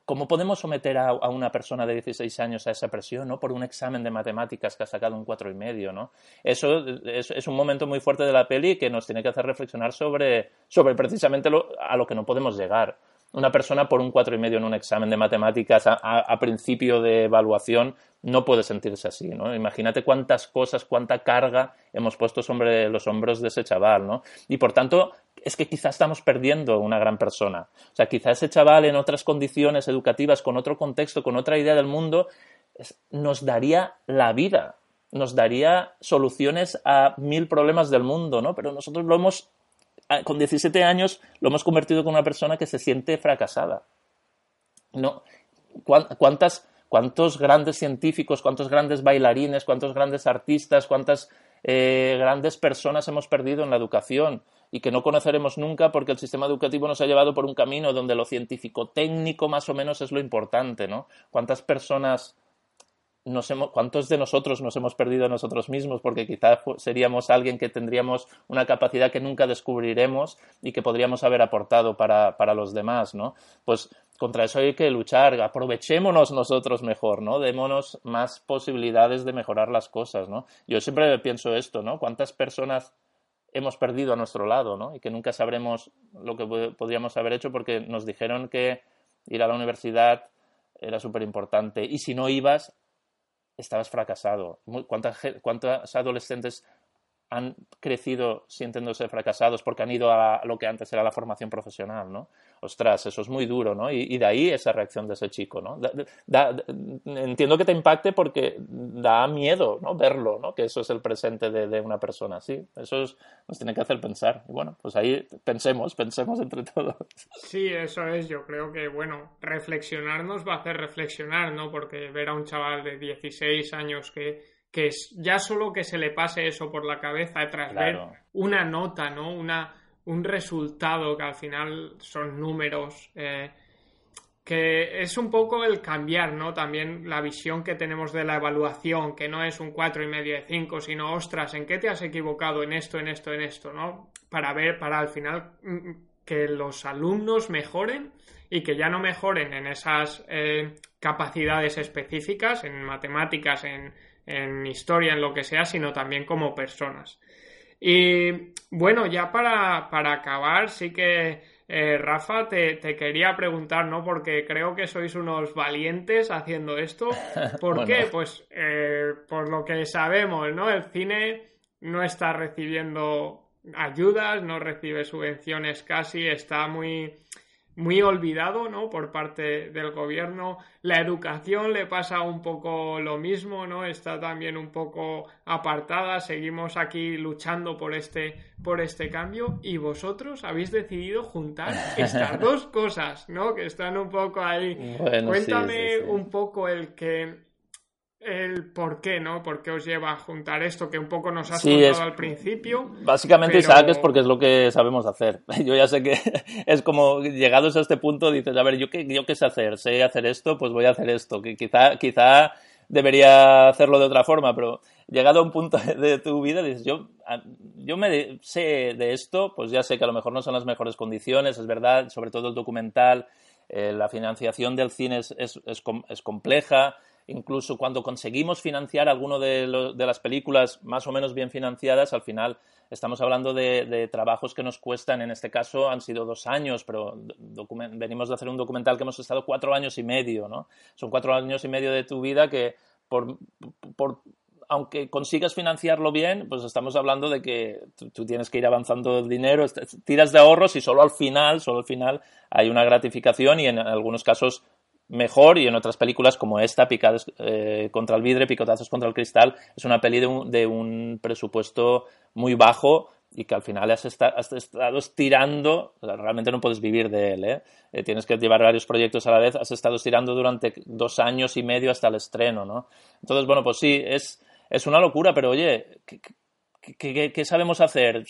¿Cómo podemos someter a, una persona de 16 años a esa presión, ¿no? Por un examen de matemáticas que ha sacado un cuatro y medio, ¿no? Eso es, un momento muy fuerte de la peli que nos tiene que hacer reflexionar sobre, sobre precisamente a lo que no podemos llegar. Una persona por un cuatro y medio en un examen de matemáticas a, principio de evaluación no puede sentirse así, ¿no? Imagínate cuántas cosas, cuánta carga hemos puesto sobre los hombros de ese chaval, ¿no? Y por tanto, es que quizás estamos perdiendo una gran persona. O sea, quizás ese chaval en otras condiciones educativas, con otro contexto, con otra idea del mundo, nos daría la vida, nos daría soluciones a mil problemas del mundo, ¿no? Pero nosotros lo hemos con 17 años lo hemos convertido en una persona que se siente fracasada. ¿No? ¿Cuántas, ¿Cuántos grandes científicos, cuántos grandes bailarines, cuántos grandes artistas, cuántas eh, grandes personas hemos perdido en la educación y que no conoceremos nunca porque el sistema educativo nos ha llevado por un camino donde lo científico técnico más o menos es lo importante, ¿no? ¿Cuántas personas ¿cuántos de nosotros nos hemos perdido a nosotros mismos? Porque quizás seríamos alguien que tendríamos una capacidad que nunca descubriremos y que podríamos haber aportado para, para los demás, ¿no? Pues contra eso hay que luchar, aprovechémonos nosotros mejor, ¿no? Démonos más posibilidades de mejorar las cosas, ¿no? Yo siempre pienso esto, ¿no? ¿Cuántas personas hemos perdido a nuestro lado, ¿no? Y que nunca sabremos lo que podríamos haber hecho porque nos dijeron que ir a la universidad era súper importante y si no ibas estabas fracasado. ¿Cuántas, ¿Cuántos adolescentes han crecido sintiéndose fracasados porque han ido a lo que antes era la formación profesional, ¿no? Ostras, eso es muy duro, ¿no? Y, de ahí esa reacción de ese chico, ¿no? entiendo que te impacte porque da miedo, ¿no? Verlo, ¿no? Que eso es el presente de, una persona, sí. Eso nos tiene que hacer pensar. Y bueno, pues ahí pensemos, pensemos entre todos. Sí, eso es. Yo creo que, bueno, reflexionar nos va a hacer reflexionar, ¿no? Porque ver a un chaval de 16 años que que es ya solo que se le pase eso por la cabeza tras ver una nota, ¿no? Una, un resultado que al final son números, eh, que es un poco el cambiar, ¿no? También la visión que tenemos de la evaluación, que no es un cuatro y medio de 5, sino, ostras, ¿en qué te has equivocado en esto, en esto, en esto, ¿no? Para ver, para al final mm, mm, que los alumnos mejoren y que ya no mejoren en esas eh, capacidades específicas, en matemáticas, en, en historia, en lo que sea, sino también como personas. Y bueno, ya para, para acabar, sí que eh, Rafa, te, quería preguntar, ¿no? Porque creo que sois unos valientes haciendo esto. [LAUGHS] ¿Por qué? Pues eh, por lo que sabemos, ¿no? El cine no está recibiendo ayudas, no recibe subvenciones casi, está muy muy olvidado, ¿no? Por parte del gobierno. La educación le pasa un poco lo mismo, ¿no? Está también un poco apartada. Seguimos aquí luchando por este, por este cambio. Y vosotros habéis decidido juntar [LAUGHS] estas dos cosas, ¿no? Que están un poco ahí. Cuéntame un poco el que el por qué, ¿no? ¿Por qué os lleva a juntar esto que un poco nos has contado al principio? Básicamente, Isaac, es porque es lo que sabemos hacer. [LAUGHS] Yo ya sé que [LAUGHS] es como llegados a este punto dices, a ver, ¿yo qué, yo qué sé hacer? Sé hacer esto, pues voy a hacer esto. Que quizá, quizá debería hacerlo de otra forma, pero llegado a un punto [LAUGHS] de tu vida dices, yo, yo me sé de esto, pues ya sé que a lo mejor no son las mejores condiciones, es verdad, sobre todo el documental, eh, la financiación del cine es, es, es compleja, incluso cuando conseguimos financiar alguno de, de, las películas más o menos bien financiadas, al final estamos hablando de, trabajos que nos cuestan, en este caso han sido dos años, pero venimos de hacer un documental que hemos estado cuatro años y medio, ¿no? Son cuatro años y medio de tu vida que por, aunque consigas financiarlo bien, pues estamos hablando de que tú, tienes que ir avanzando el dinero, tiras de ahorros y solo al final, solo al final hay una gratificación y en algunos casos mejor y en otras películas como esta, Picados eh, contra el vidrio, Picotazos contra el cristal, es una peli de un, de un presupuesto muy bajo y que al final has, estado estirando, realmente no puedes vivir de él, ¿eh? ¿eh? Tienes que llevar varios proyectos a la vez, has estado estirando durante dos años y medio hasta el estreno, ¿no? Entonces, bueno, pues sí, es, es una locura, pero oye, ¿Qué, sabemos hacer?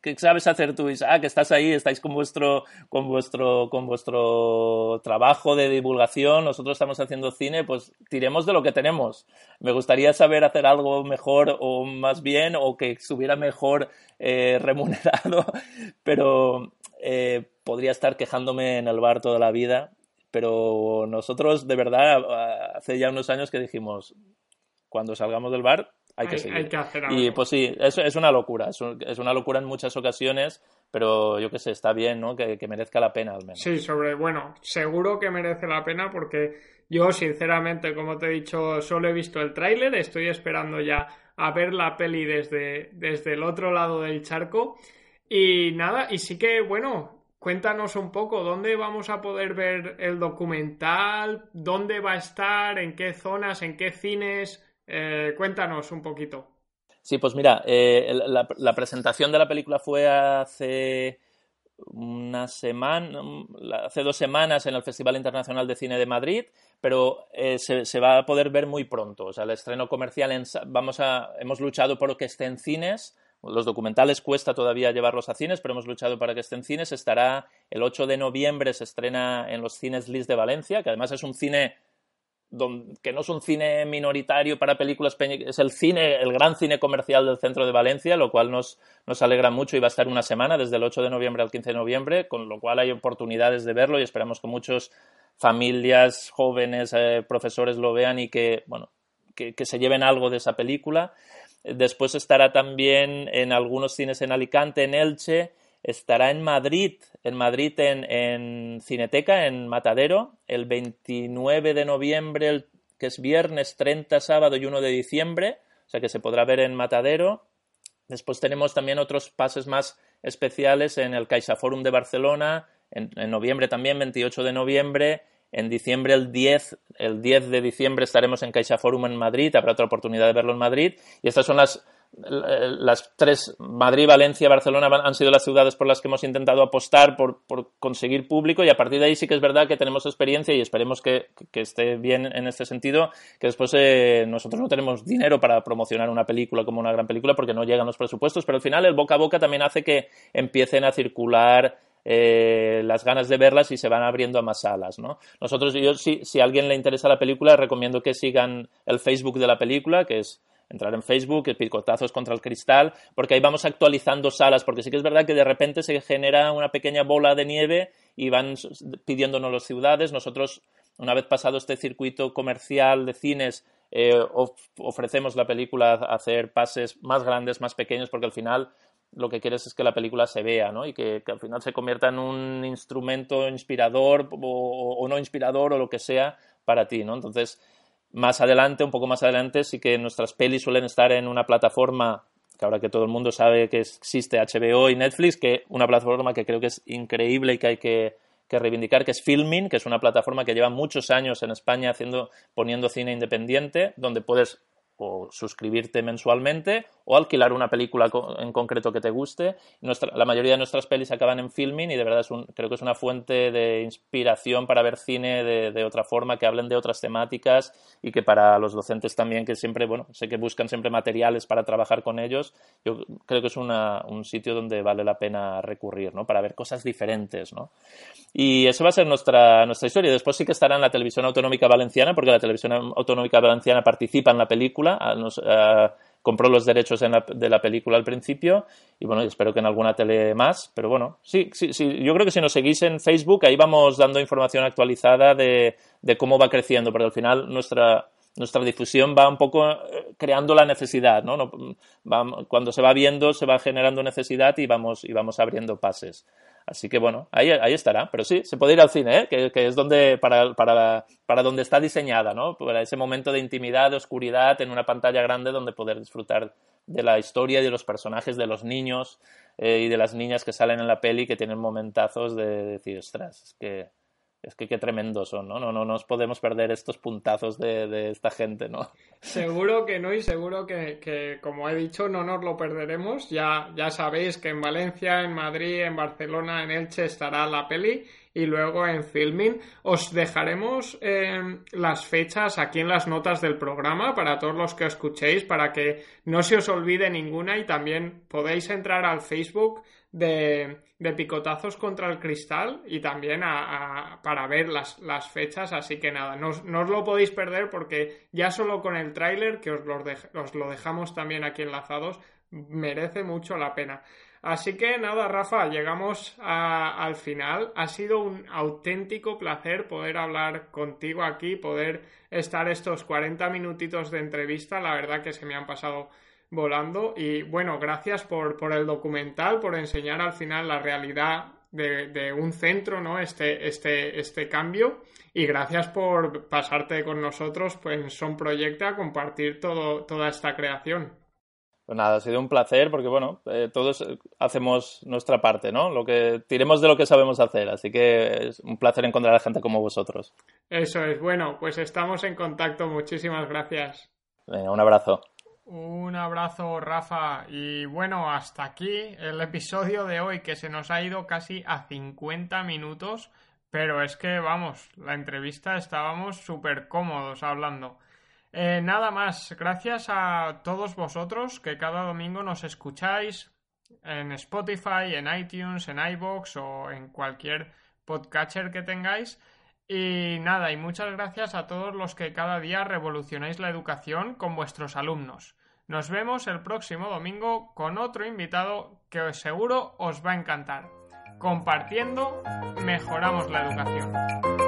¿Qué sabes hacer tú, Isaac? Que estás ahí, estáis con vuestro, con vuestro, con vuestro trabajo de divulgación, nosotros estamos haciendo cine, pues tiremos de lo que tenemos. Me gustaría saber hacer algo mejor o más bien, o que estuviera mejor eh, [LAUGHS] remunerado, pero eh, podría estar quejándome en el bar toda la vida. Pero nosotros, de verdad, hace ya unos años que dijimos, cuando salgamos del bar, hay que seguir. Y pues sí, es, es una locura, es, una locura en muchas ocasiones, pero yo qué sé, está bien, ¿no? Que, merezca la pena al menos. Sí, sobre, bueno, seguro que merece la pena porque yo, sinceramente, como te he dicho, solo he visto el tráiler, estoy esperando ya a ver la peli desde, desde el otro lado del charco. Y nada, y sí que, bueno, cuéntanos un poco dónde vamos a poder ver el documental, dónde va a estar, en qué zonas, en qué cines, eh, cuéntanos un poquito. Sí, pues mira, eh, la, presentación de la película fue hace una semana, hace dos semanas en el Festival Internacional de Cine de Madrid, pero eh, se, va a poder ver muy pronto. O sea, el estreno comercial, vamos a, hemos luchado por que esté en cines. Los documentales cuesta todavía llevarlos a cines, pero hemos luchado para que esté en cines. Estará el 8 de noviembre, se estrena en los cines Lis de Valencia, que además es un cine que no es un cine minoritario para películas, es el cine, el gran cine comercial del centro de Valencia, lo cual nos, nos alegra mucho y va a estar una semana, desde el 8 de noviembre al 15 de noviembre, con lo cual hay oportunidades de verlo y esperamos que muchas familias, jóvenes, eh, profesores lo vean y que, bueno, que se lleven algo de esa película. Después estará también en algunos cines en Alicante, en Elche, estará en Madrid, en Madrid en, Cineteca, en Matadero, el 29 de noviembre, que es viernes, 30, sábado y 1 de diciembre, o sea que se podrá ver en Matadero. Después tenemos también otros pases más especiales en el CaixaForum de Barcelona, en, en, noviembre también, 28 de noviembre, en diciembre el 10, el 10 de diciembre estaremos en CaixaForum en Madrid, habrá otra oportunidad de verlo en Madrid, y estas son las las tres, Madrid, Valencia, Barcelona, han sido las ciudades por las que hemos intentado apostar por, conseguir público y a partir de ahí sí que es verdad que tenemos experiencia y esperemos que, esté bien en este sentido, que después eh, nosotros no tenemos dinero para promocionar una película como una gran película porque no llegan los presupuestos, pero al final el boca a boca también hace que empiecen a circular eh, las ganas de verlas y se van abriendo a más salas, ¿no? Nosotros, yo, si, si a alguien le interesa la película, recomiendo que sigan el Facebook de la película, que es entrar en Facebook, Picotazos contra el Cristal, porque ahí vamos actualizando salas, porque sí que es verdad que de repente se genera una pequeña bola de nieve y van pidiéndonos las ciudades. Nosotros, una vez pasado este circuito comercial de cines, eh, ofrecemos la película a hacer pases más grandes, más pequeños, porque al final lo que quieres es que la película se vea, ¿no? Y que, al final se convierta en un instrumento inspirador o, no inspirador o lo que sea para ti, ¿no? Entonces, más adelante, un poco más adelante, sí que nuestras pelis suelen estar en una plataforma que ahora que todo el mundo sabe que existe HBO y Netflix, que una plataforma que creo que es increíble y que hay que, que reivindicar, que es Filming, que es una plataforma que lleva muchos años en España haciendo, poniendo cine independiente, donde puedes o suscribirte mensualmente o alquilar una película en concreto que te guste. la mayoría de nuestras pelis acaban en filming y de verdad es un, creo que es una fuente de inspiración para ver cine de, otra forma, que hablen de otras temáticas y que para los docentes también, que siempre, bueno, sé que buscan siempre materiales para trabajar con ellos, yo creo que es un sitio donde vale la pena recurrir, ¿no? Para ver cosas diferentes, ¿no? Y eso va a ser nuestra, nuestra historia. Después sí que estará en la televisión autonómica valenciana, porque la televisión autonómica valenciana participa en la película, compró los derechos de la película al principio y bueno, espero que en alguna tele más, pero bueno, sí, sí, sí, yo creo que si nos seguís en Facebook ahí vamos dando información actualizada de, de cómo va creciendo, porque al final nuestra, nuestra difusión va un poco eh, creando la necesidad, ¿no? cuando se va viendo, se va generando necesidad y vamos, y vamos abriendo pases. Así que bueno, ahí, ahí estará. Pero sí, se puede ir al cine, ¿eh? que, que, es donde, para, para, para donde está diseñada, ¿no? Para ese momento de intimidad, de oscuridad, en una pantalla grande donde poder disfrutar de la historia y de los personajes, de los niños eh, y de las niñas que salen en la peli que tienen momentazos de, de decir, ostras, es que es que qué tremendos son, ¿no? No, no, nos podemos perder estos puntazos de, de, esta gente, ¿no? Seguro que no y seguro que, que, como he dicho, no nos lo perderemos. Ya, ya sabéis que en Valencia, en Madrid, en Barcelona, en Elche estará la peli y luego en Filming. Os dejaremos eh, las fechas aquí en las notas del programa para todos los que escuchéis, para que no se os olvide ninguna y también podéis entrar al Facebook de, de picotazos contra el cristal y también para ver las, fechas. Así que nada, no, os lo podéis perder porque ya solo con el tráiler, que os lo, os lo dejamos también aquí enlazados, merece mucho la pena. Así que nada, Rafa, llegamos al final. Ha sido un auténtico placer poder hablar contigo aquí, poder estar estos 40 minutitos de entrevista. La verdad que se me han pasado volando. Y bueno, gracias por, por el documental, por enseñar al final la realidad de, un centro, ¿no? Este, este, este cambio. Y gracias por pasarte con nosotros pues, Son Proyecta a compartir todo, toda esta creación. Pues nada, ha sido un placer porque, bueno, eh, todos hacemos nuestra parte, ¿no? Lo que tiremos de lo que sabemos hacer, así que es un placer encontrar a gente como vosotros. Eso es, bueno, pues estamos en contacto, muchísimas gracias. Venga, un abrazo. Un abrazo, Rafa. Y bueno, hasta aquí el episodio de hoy, que se nos ha ido casi a 50 minutos, pero es que, vamos, la entrevista estábamos súper cómodos hablando. Eh, nada más, gracias a todos vosotros que cada domingo nos escucháis en Spotify, en iTunes, en iBox o en cualquier podcatcher que tengáis. Y nada, y muchas gracias a todos los que cada día revolucionáis la educación con vuestros alumnos. Nos vemos el próximo domingo con otro invitado que seguro os va a encantar. Compartiendo, mejoramos la educación.